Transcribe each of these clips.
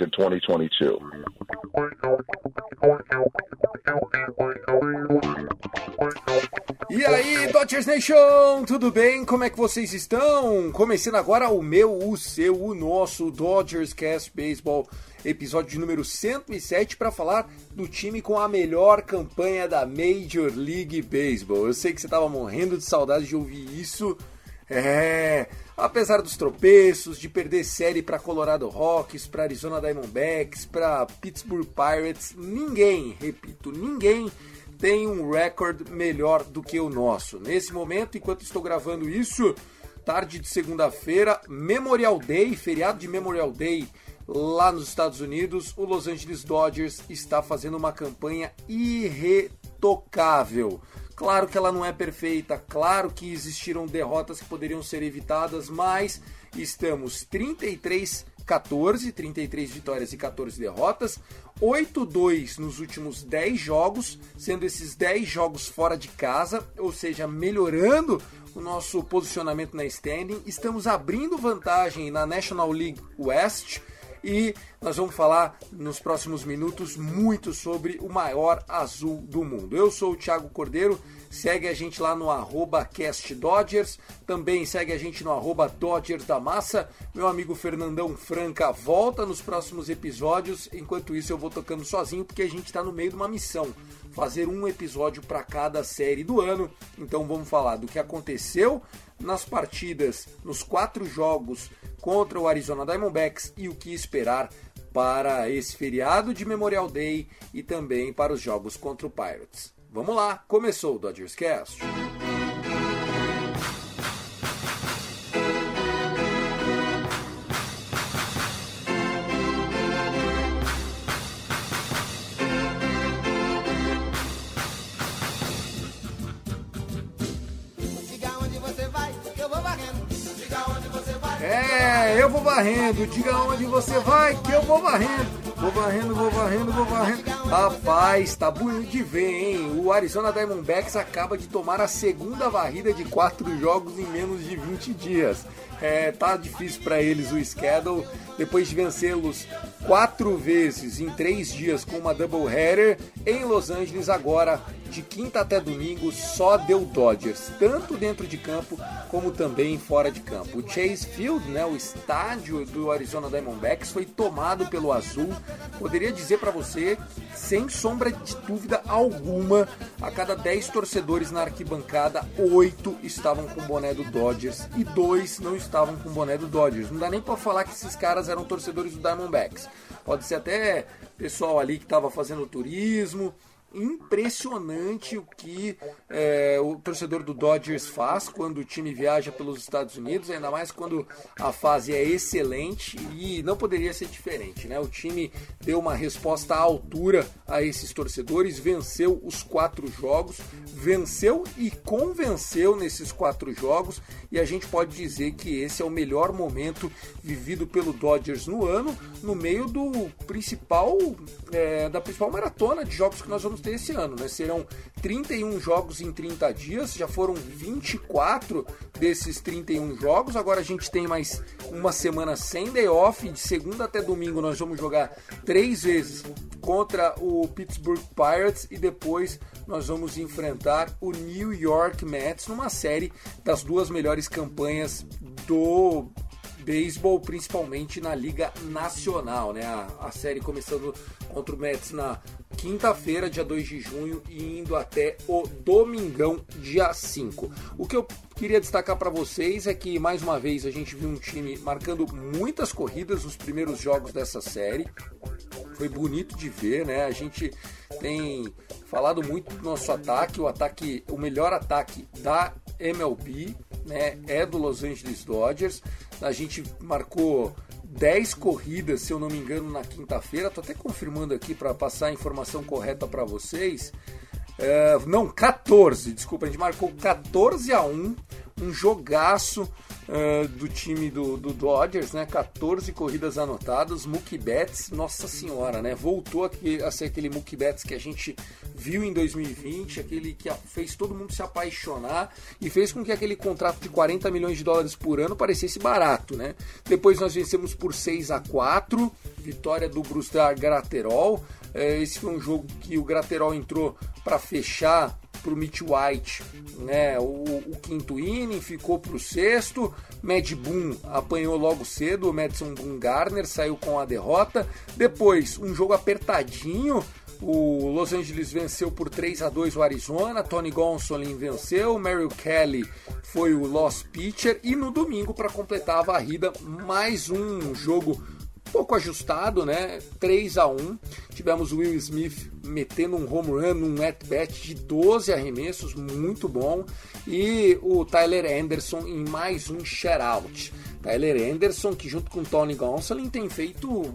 In 2022. E aí, Dodgers Nation, tudo bem? Como é que vocês estão? Começando agora o meu, o seu, o nosso Dodgers Cast Baseball, episódio número 107 para falar do time com a melhor campanha da Major League Baseball. Eu sei que você tava morrendo de saudade de ouvir isso. É, apesar dos tropeços, de perder série para Colorado Rockies, para Arizona Diamondbacks, para Pittsburgh Pirates, ninguém, repito, ninguém tem um recorde melhor do que o nosso. Nesse momento, enquanto estou gravando isso, tarde de segunda-feira, Memorial Day, feriado de Memorial Day lá nos Estados Unidos, o Los Angeles Dodgers está fazendo uma campanha irretocável. Claro que ela não é perfeita, claro que existiram derrotas que poderiam ser evitadas, mas estamos 33 14, 33 vitórias e 14 derrotas, 8-2 nos últimos 10 jogos, sendo esses 10 jogos fora de casa, ou seja, melhorando o nosso posicionamento na standing. Estamos abrindo vantagem na National League West e nós vamos falar nos próximos minutos muito sobre o maior azul do mundo. Eu sou o Thiago Cordeiro, segue a gente lá no arroba CastDodgers, também segue a gente no arroba Dodgers da Massa. Meu amigo Fernandão Franca volta nos próximos episódios, enquanto isso eu vou tocando sozinho porque a gente está no meio de uma missão. Fazer um episódio para cada série do ano. Então vamos falar do que aconteceu nas partidas, nos quatro jogos contra o Arizona Diamondbacks e o que esperar para esse feriado de Memorial Day e também para os jogos contra o Pirates. Vamos lá, começou o Dodgers Cast. Varrendo. Diga onde você vai que eu vou varrendo. Vou varrendo, vou varrendo, vou varrendo. Rapaz, tá bonito de ver, hein? O Arizona Diamondbacks acaba de tomar a segunda varrida de quatro jogos em menos de 20 dias. É, tá difícil para eles o schedule. Depois de vencê-los quatro vezes em três dias com uma doubleheader em Los Angeles, agora de quinta até domingo só deu Dodgers, tanto dentro de campo como também fora de campo. O Chase Field, né, o estádio do Arizona Diamondbacks, foi tomado pelo azul. Poderia dizer para você, sem sombra de dúvida alguma, a cada 10 torcedores na arquibancada, 8 estavam com o boné do Dodgers e 2 não estavam com o boné do Dodgers. Não dá nem para falar que esses caras eram torcedores do Diamondbacks. Pode ser até pessoal ali que estava fazendo turismo, impressionante o que é, o torcedor do Dodgers faz quando o time viaja pelos Estados Unidos, ainda mais quando a fase é excelente e não poderia ser diferente, né? O time deu uma resposta à altura a esses torcedores, venceu os quatro jogos, venceu e convenceu nesses quatro jogos e a gente pode dizer que esse é o melhor momento vivido pelo Dodgers no ano, no meio do principal é, da principal maratona de jogos que nós vamos esse ano, né? Serão 31 jogos em 30 dias, já foram 24 desses 31 jogos. Agora a gente tem mais uma semana sem day off, de segunda até domingo nós vamos jogar três vezes contra o Pittsburgh Pirates e depois nós vamos enfrentar o New York Mets numa série das duas melhores campanhas do beisebol, principalmente na Liga Nacional, né? A, a, série começando contra o Mets na quinta-feira, dia 2 de junho, e indo até o domingão, dia 5. O que eu queria destacar para vocês é que, mais uma vez, a gente viu um time marcando muitas corridas nos primeiros jogos dessa série. Foi bonito de ver, né? A gente tem falado muito do nosso ataque, o ataque, o melhor ataque da MLB, né? É do Los Angeles Dodgers. A gente marcou 10 corridas, se eu não me engano, na quinta-feira. Tô até confirmando aqui para passar a informação correta para vocês. É, não, 14, desculpa, a gente marcou 14 a 1, um jogaço uh, do time do, do, Dodgers, né? 14 corridas anotadas, Mookie Betts, nossa senhora, né? Voltou aqui a ser aquele Mookie Betts que a gente viu em 2020, aquele que fez todo mundo se apaixonar e fez com que aquele contrato de 40 milhões de dólares por ano parecesse barato, né? Depois nós vencemos por 6 a 4, vitória do Brustar Graterol. É, esse foi um jogo que o Graterol entrou para fechar para o Mitch White né, o, o, quinto inning, ficou para o sexto. Mad Boom apanhou logo cedo, o Madison Boom Garner saiu com a derrota. Depois, um jogo apertadinho. O Los Angeles venceu por 3 a 2 o Arizona, Tony Gonsolin venceu, Merrill Kelly foi o lost pitcher e no domingo para completar a varrida mais um jogo pouco ajustado, né? 3 a 1 Tivemos o Will Smith metendo um home run, um at-bat de 12 arremessos, muito bom. E o Tyler Anderson em mais um shutout. Tyler Anderson, que junto com Tony Gonsolin tem feito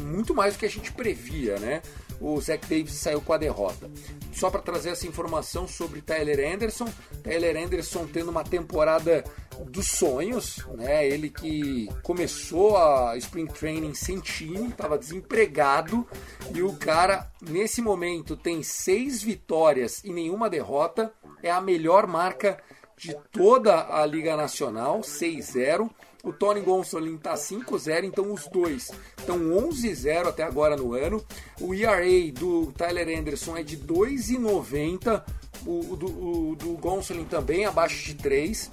muito mais do que a gente previa, né? O Zach Davis saiu com a derrota. Só para trazer essa informação sobre Tyler Anderson, Tyler Anderson tendo uma temporada dos sonhos, né? Ele que começou a Spring Training sem time, estava desempregado e o cara nesse momento tem seis vitórias e nenhuma derrota, é a melhor marca de toda a Liga Nacional, 6-0. O Tony Gonsolin tá 5-0, então os dois estão 11-0 até agora no ano. O ERA do Tyler Anderson é de 2,90. O, do, o do Gonsolin também abaixo de 3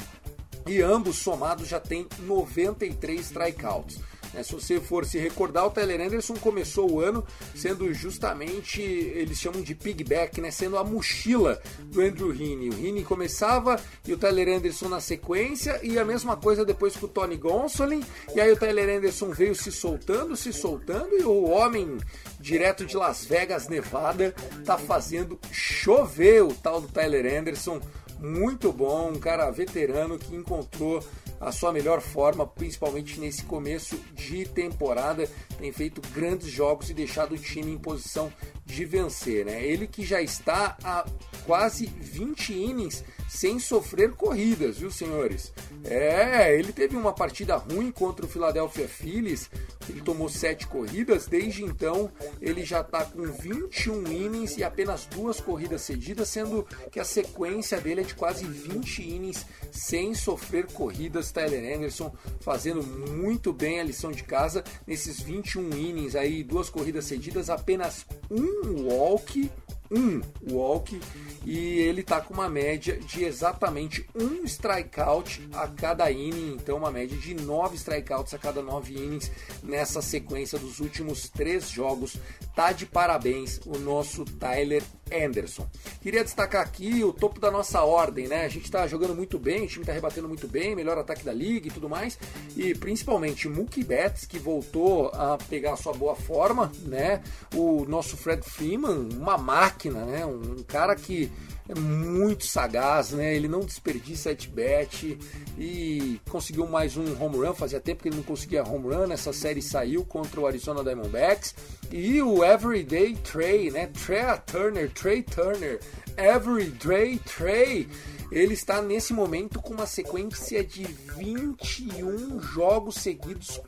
e ambos somados já tem 93 strikeouts. É, se você for se recordar, o Tyler Anderson começou o ano sendo justamente, eles chamam de pigback, né, sendo a mochila do Andrew Heaney. O Heaney começava e o Tyler Anderson na sequência, e a mesma coisa depois com o Tony Gonsolin, e aí o Tyler Anderson veio se soltando, se soltando, e o homem direto de Las Vegas, Nevada, tá fazendo chover o tal do Tyler Anderson. Muito bom, um cara veterano que encontrou a sua melhor forma, principalmente nesse começo de temporada, tem feito grandes jogos e deixado o time em posição de vencer, né? Ele que já está a quase 20 innings sem sofrer corridas, viu, senhores? É, ele teve uma partida ruim contra o Philadelphia Phillies, ele tomou 7 corridas, desde então ele já está com 21 innings e apenas duas corridas cedidas, sendo que a sequência dele é de quase 20 innings sem sofrer corridas. Tyler Anderson fazendo muito bem a lição de casa nesses 21 innings aí, duas corridas cedidas, apenas um walk, um walk e ele tá com uma média de exatamente um strikeout a cada inning, então uma média de nove strikeouts a cada nove innings nessa sequência dos últimos três jogos. Tá de parabéns o nosso Tyler Anderson. Queria destacar aqui o topo da nossa ordem, né? A gente está jogando muito bem, o time está rebatendo muito bem, melhor ataque da liga e tudo mais, e principalmente Mookie Betts que voltou a pegar a sua boa forma, né? O nosso Fred Freeman, uma máquina, né? Um cara que é muito sagaz, né? Ele não desperdiça at-bat e conseguiu mais um home run. Fazia tempo que ele não conseguia home run. Essa série saiu contra o Arizona Diamondbacks. E o Everyday Trey, né? Trey Turner, Trey Turner, Everyday Trey. Ele está nesse momento com uma sequência de 21 jogos seguidos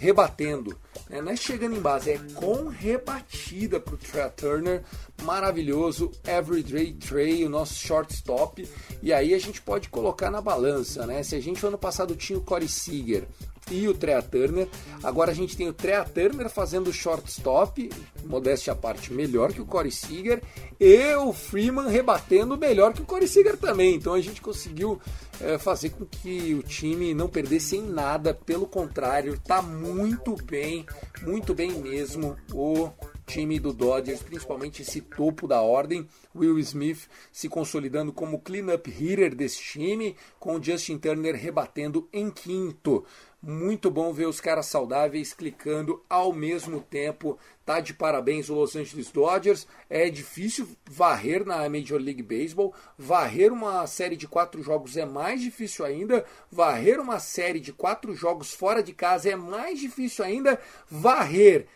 rebatendo. Né? Não é chegando em base, é com rebatida para o Trey Turner. Maravilhoso, Everyday Trey, o nosso shortstop. E aí a gente pode colocar na balança, né? Se a gente ano passado tinha o Corey Seager, e o Trea Turner. Agora a gente tem o Trea Turner fazendo shortstop, modéstia à parte, melhor que o Corey Seager, e o Freeman rebatendo melhor que o Corey Seager também. Então a gente conseguiu é, fazer com que o time não perdesse em nada, pelo contrário, tá muito bem, muito bem mesmo o time do Dodgers, principalmente esse topo da ordem, Will Smith se consolidando como cleanup hitter desse time, com o Justin Turner rebatendo em quinto. Muito bom ver os caras saudáveis clicando ao mesmo tempo. Tá de parabéns o Los Angeles Dodgers. É difícil varrer na Major League Baseball. Varrer uma série de quatro jogos é mais difícil ainda. Varrer uma série de quatro jogos fora de casa é mais difícil ainda. Varrer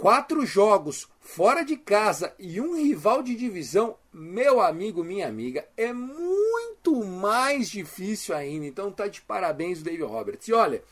quatro jogos fora de casa e um rival de divisão, meu amigo, minha amiga, é muito mais difícil ainda. Então tá de parabéns o David Roberts. E olha,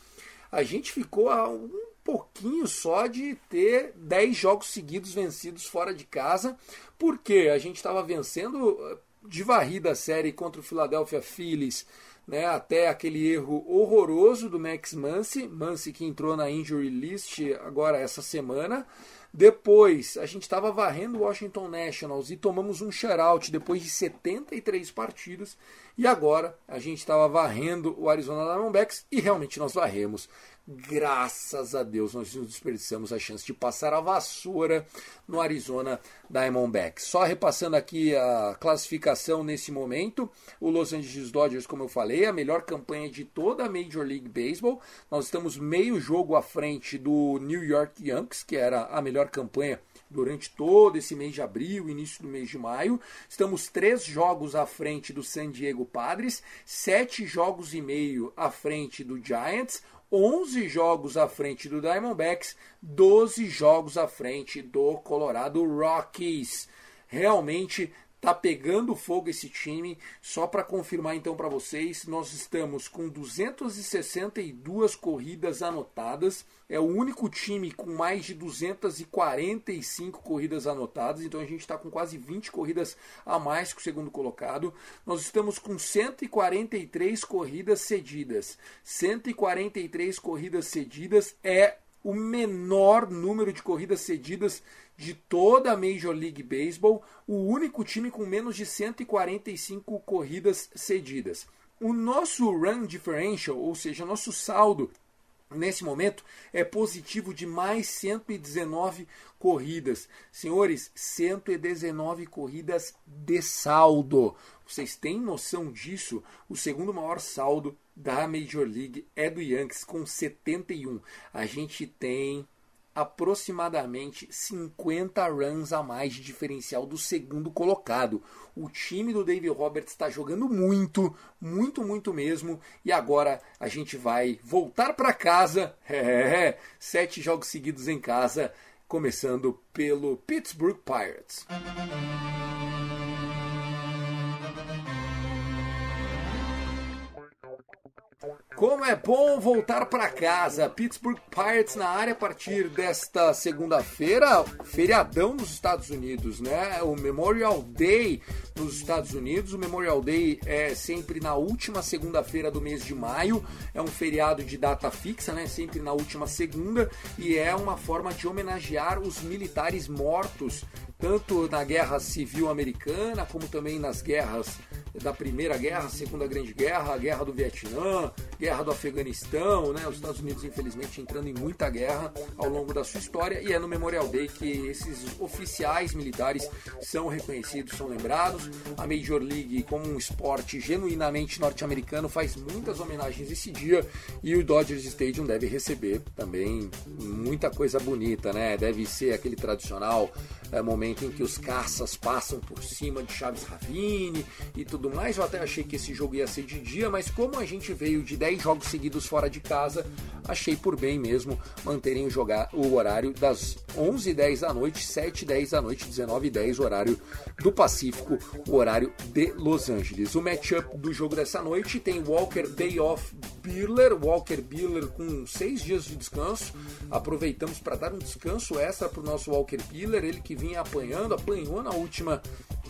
a gente ficou a um pouquinho só de ter 10 jogos seguidos vencidos fora de casa, porque a gente estava vencendo eh, de varrida a série contra o Philadelphia Phillies, né, até aquele erro horroroso do Max Muncy, Muncy que entrou na injury list agora essa semana. Depois, a gente estava varrendo o Washington Nationals e tomamos um shutout depois de 73 partidas. E agora a gente estava varrendo o Arizona Diamondbacks e realmente nós varremos. Graças a Deus nós não desperdiçamos a chance de passar a vassoura no Arizona Diamondbacks. Só repassando aqui a classificação nesse momento, o Los Angeles Dodgers, como eu falei, a melhor campanha de toda a Major League Baseball. Nós estamos meio jogo à frente do New York Yankees, que era a melhor campanha durante todo esse mês de abril, início do mês de maio. Estamos três jogos à frente do San Diego Padres, sete jogos e meio à frente do Giants, 11 jogos à frente do Diamondbacks, 12 jogos à frente do Colorado Rockies. Realmente Tá pegando fogo esse time. Só para confirmar então para vocês, nós estamos com 262 corridas anotadas. É o único time com mais de 245 corridas anotadas. Então a gente está com quase 20 corridas a mais que o segundo colocado. Nós estamos com 143 corridas cedidas. 143 corridas cedidas é o menor número de corridas cedidas de toda a Major League Baseball, o único time com menos de 145 corridas cedidas. O nosso run differential, ou seja, nosso saldo nesse momento é positivo de mais 119 corridas. Senhores, 119 corridas de saldo. Vocês têm noção disso? O segundo maior saldo da Major League é do Yankees com 71. A gente tem aproximadamente 50 runs a mais de diferencial do segundo colocado. O time do David Roberts está jogando muito, muito, muito mesmo. E agora a gente vai voltar para casa. É, sete jogos seguidos em casa, começando pelo Pittsburgh Pirates. Como é bom voltar para casa. Pittsburgh Pirates na área a partir desta segunda-feira, feriadão nos Estados Unidos, né? O Memorial Day nos Estados Unidos. O Memorial Day é sempre na última segunda-feira do mês de maio. É um feriado de data fixa, né? Sempre na última segunda e é uma forma de homenagear os militares mortos tanto na Guerra Civil Americana como também nas guerras da Primeira Guerra, Segunda Grande Guerra, a Guerra do Vietnã, Guerra do Afeganistão, né? Os Estados Unidos, infelizmente, entrando em muita guerra ao longo da sua história e é no Memorial Day que esses oficiais militares são reconhecidos, são lembrados. A Major League, como um esporte genuinamente norte-americano, faz muitas homenagens esse dia e o Dodgers Stadium deve receber também muita coisa bonita, né? Deve ser aquele tradicional é, momento em que os caças passam por cima de Chaves Ravine e tudo mais. Eu até achei que esse jogo ia ser de dia, mas como a gente veio de 10 jogos seguidos fora de casa, achei por bem mesmo manterem o, jogar, o horário das 11h10 da noite, 7h10 da noite, 19h10, horário do Pacífico, o horário de Los Angeles. O matchup do jogo dessa noite tem Walker Day Off Biller, Walker Biller com 6 dias de descanso. Aproveitamos para dar um descanso extra para o nosso Walker Biller, ele que vinha apanhando, apanhou na última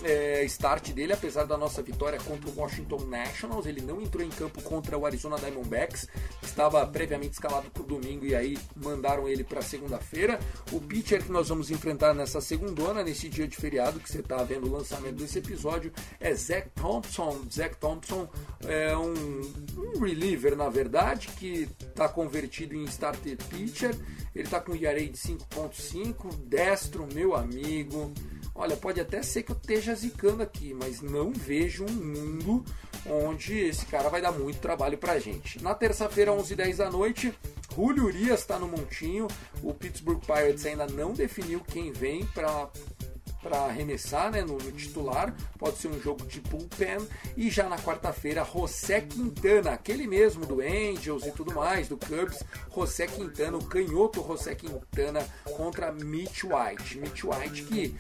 é, start dele, apesar da nossa vitória contra o Washington Nationals. Ele não entrou em campo contra o Arizona Diamondbacks, estava previamente escalado para o domingo e aí mandaram ele para segunda-feira. O pitcher que nós vamos enfrentar nessa segundona, nesse dia de feriado que você está vendo o lançamento desse episódio, é Zach Thompson. Zach Thompson é um, um reliever, na verdade, que está convertido em starter pitcher. Ele está com ERA de 5.5, destro, meu amigo. Olha, pode até ser que eu esteja zicando aqui, mas não vejo um mundo onde esse cara vai dar muito trabalho pra gente. Na terça-feira, 11h10 da noite, Julio Urias está no montinho. O Pittsburgh Pirates ainda não definiu quem vem para para arremessar né, no, no, titular, pode ser um jogo de bullpen, e já na quarta-feira, José Quintana, aquele mesmo do Angels e tudo mais, do Cubs, José Quintana, o canhoto José Quintana contra Mitch White. Mitch White que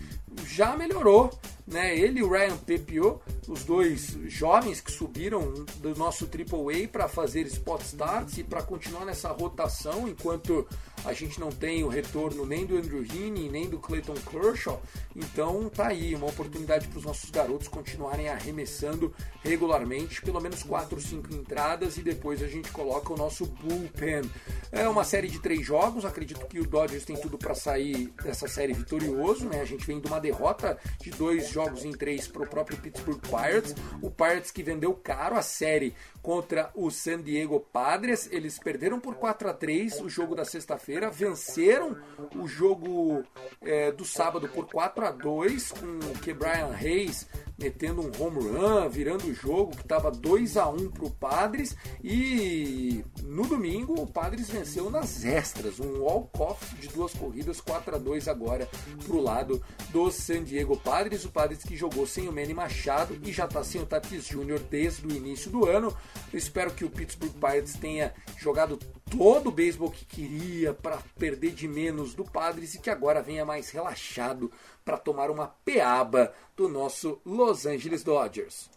já melhorou, né? Ele e o Ryan Pepio, os dois jovens que subiram do nosso Triple A para fazer spot starts e para continuar nessa rotação, enquanto a gente não tem o retorno nem do Andrew Heaney, nem do Clayton Kershaw. Então tá aí uma oportunidade para os nossos garotos continuarem arremessando regularmente, pelo menos 4 ou 5 entradas e depois a gente coloca o nosso bullpen. É uma série de três jogos, acredito que o Dodgers tem tudo para sair dessa série vitorioso, né? A gente vem de uma derrota de dois jogos em três para o próprio Pittsburgh Pirates. O Pirates que vendeu caro a série contra o San Diego Padres. Eles perderam por 4 a 3 o jogo da sexta-feira, venceram o jogo é, do sábado por 4 a 2 com o que Brian Hayes metendo um home run, virando o jogo que estava 2 a 1 para o Padres e no domingo o Padres venceu nas extras, um walk-off de duas corridas, 4 a 2 agora para o lado do San Diego Padres, o Padres que jogou sem o Manny Machado e já está sem o Tatis Jr. desde o início do ano. Eu espero que o Pittsburgh Pirates tenha jogado todo o beisebol que queria para perder de menos do Padres e que agora venha mais relaxado para tomar uma peaba do nosso Los Angeles Dodgers.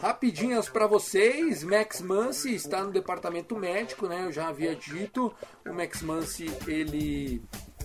Rapidinhas para vocês, Max Muncy está no departamento médico, né? Eu já havia dito, o Max Muncy ele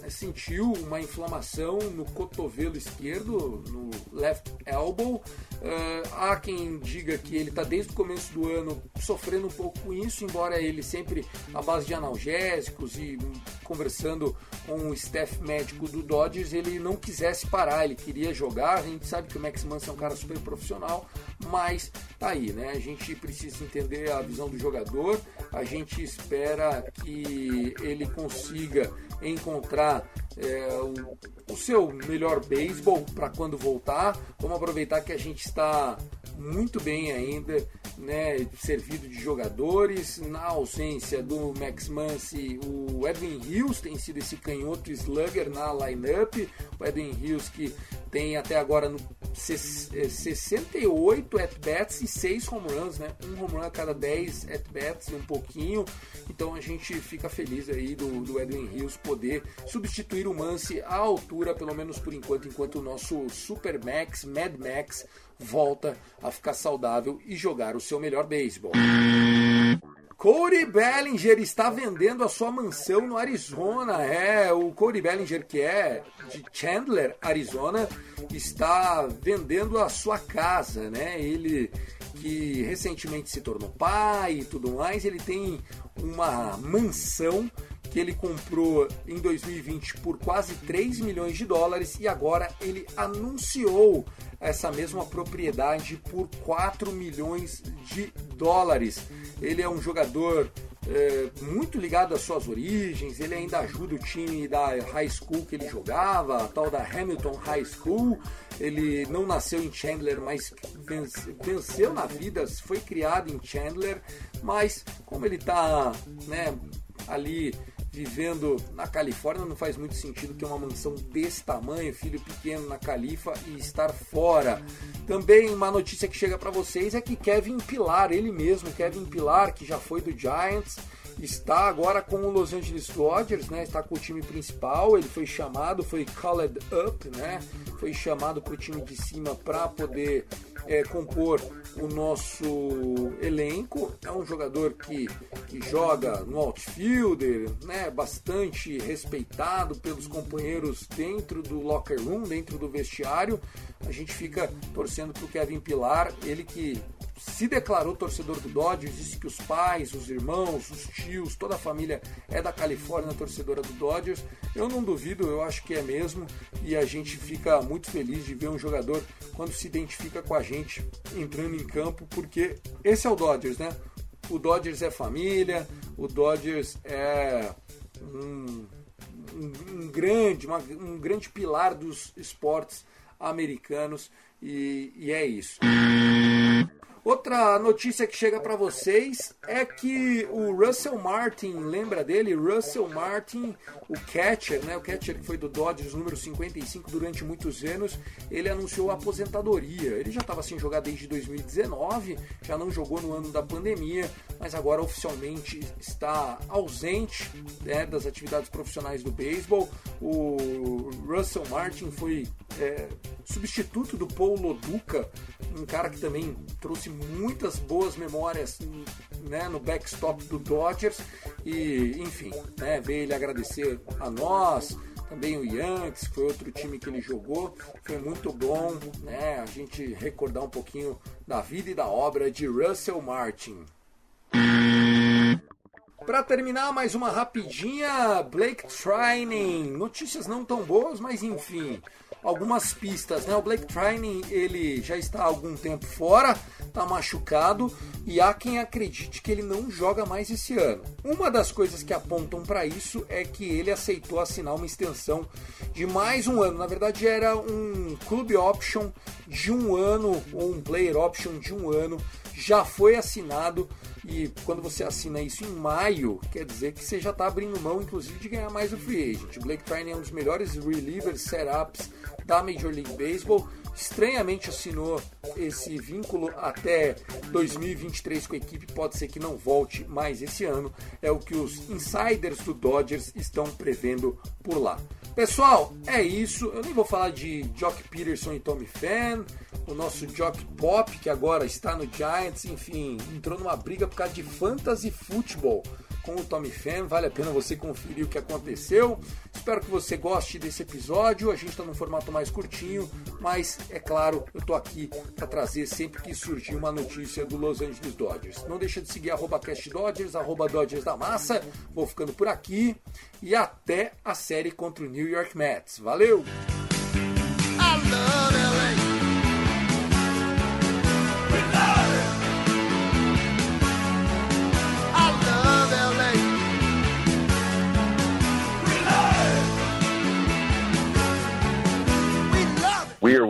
sentiu uma inflamação no cotovelo esquerdo, no left elbow. Uh, há quem diga que ele está desde o começo do ano sofrendo um pouco com isso, embora ele sempre à base de analgésicos e conversando com o staff médico do Dodgers, ele não quisesse parar, ele queria jogar. A gente sabe que o Max Muncy é um cara super profissional, mas tá aí, né? A gente precisa entender a visão do jogador, a gente espera que ele consiga encontrar é, o, o, seu melhor beisebol para quando voltar. Vamos aproveitar que a gente está muito bem ainda, né, servido de jogadores. Na ausência do Max Muncy, o Edwin Hills tem sido esse canhoto slugger na lineup. O Edwin Hills que tem até agora no 68 é, at-bats e 6 home runs, né? Um home run a cada 10 at-bats e um pouquinho. Então a gente fica feliz aí do, do Edwin Hills poder substituir o Mance à altura, pelo menos por enquanto, enquanto o nosso Super Max, Mad Max, volta a ficar saudável e jogar o seu melhor beisebol. Cody Bellinger está vendendo a sua mansão no Arizona. É, o Cody Bellinger, que é de Chandler, Arizona, está vendendo a sua casa, né? Ele que recentemente se tornou pai e tudo mais, ele tem uma mansão que ele comprou em 2020 por quase 3 milhões de dólares e agora ele anunciou essa mesma propriedade por 4 milhões de dólares. Ele é um jogador é, muito ligado às suas origens, ele ainda ajuda o time da high school que ele jogava, a tal da Hamilton High School. Ele não nasceu em Chandler, mas venceu na vida, foi criado em Chandler, mas como ele está né, ali vivendo na Califórnia, não faz muito sentido ter uma mansão desse tamanho, filho pequeno na Califa e estar fora. Também uma notícia que chega para vocês é que Kevin Pilar, ele mesmo, Kevin Pilar, que já foi do Giants, está agora com o Los Angeles Dodgers, né? Está com o time principal. Ele foi chamado, foi called up, né? Foi chamado para o time de cima para poder é, compor o nosso elenco. É um jogador que, que joga no outfielder, né, bastante respeitado pelos companheiros dentro do locker room, dentro do vestiário. A gente fica torcendo para o Kevin Pilar, ele que se declarou torcedor do Dodgers, disse que os pais, os irmãos, os tios, toda a família é da Califórnia torcedora do Dodgers. Eu não duvido, eu acho que é mesmo, e a gente fica muito feliz de ver um jogador quando se identifica com a gente entrando em campo, porque esse é o Dodgers, né? O Dodgers é família, o Dodgers é um, um, um grande, uma, um grande pilar dos esportes americanos e, e é isso. Outra notícia que chega para vocês é que o Russell Martin, lembra dele? Russell Martin, o catcher, né? O catcher que foi do Dodgers, número 55 durante muitos anos, ele anunciou a aposentadoria. Ele já estava sem jogar desde 2019, já não jogou no ano da pandemia, mas agora oficialmente está ausente né, das atividades profissionais do beisebol. O Russell Martin foi é, substituto do Paul Loduca, um cara que também trouxe muitas boas memórias né, no backstop do Dodgers e enfim, né, veio ele agradecer a nós, também o Yankees, foi outro time que ele jogou, foi muito bom, né, a gente recordar um pouquinho da vida e da obra de Russell Martin. Para terminar, mais uma rapidinha, Blake Trining. Notícias não tão boas, mas enfim, algumas pistas, né? O Blake Trining, ele já está há algum tempo fora, está machucado e há quem acredite que ele não joga mais esse ano. Uma das coisas que apontam para isso é que ele aceitou assinar uma extensão de mais um ano. Na verdade, era um club option de um ano ou um player option de um ano. Já foi assinado e quando você assina isso em maio, quer dizer que você já está abrindo mão, inclusive, de ganhar mais o free agent. Blake Trine é um dos melhores relievers setups da Major League Baseball. Estranhamente assinou esse vínculo até 2023 com a equipe. Pode ser que não volte mais esse ano. É o que os insiders do Dodgers estão prevendo por lá. Pessoal, é isso. Eu nem vou falar de Jock Peterson e Tommy Fan o nosso Jock Pop, que agora está no Giants, enfim, entrou numa briga por causa de fantasy futebol com o Tommy Fan. Vale a pena você conferir o que aconteceu. Espero que você goste desse episódio. A gente está num formato mais curtinho, mas é claro, eu estou aqui para trazer sempre que surgir uma notícia do Los Angeles Dodgers. Não deixa de seguir arroba CastDodgers, arroba Dodgers da Massa. Vou ficando por aqui e até a série contra o New York Mets. Valeu!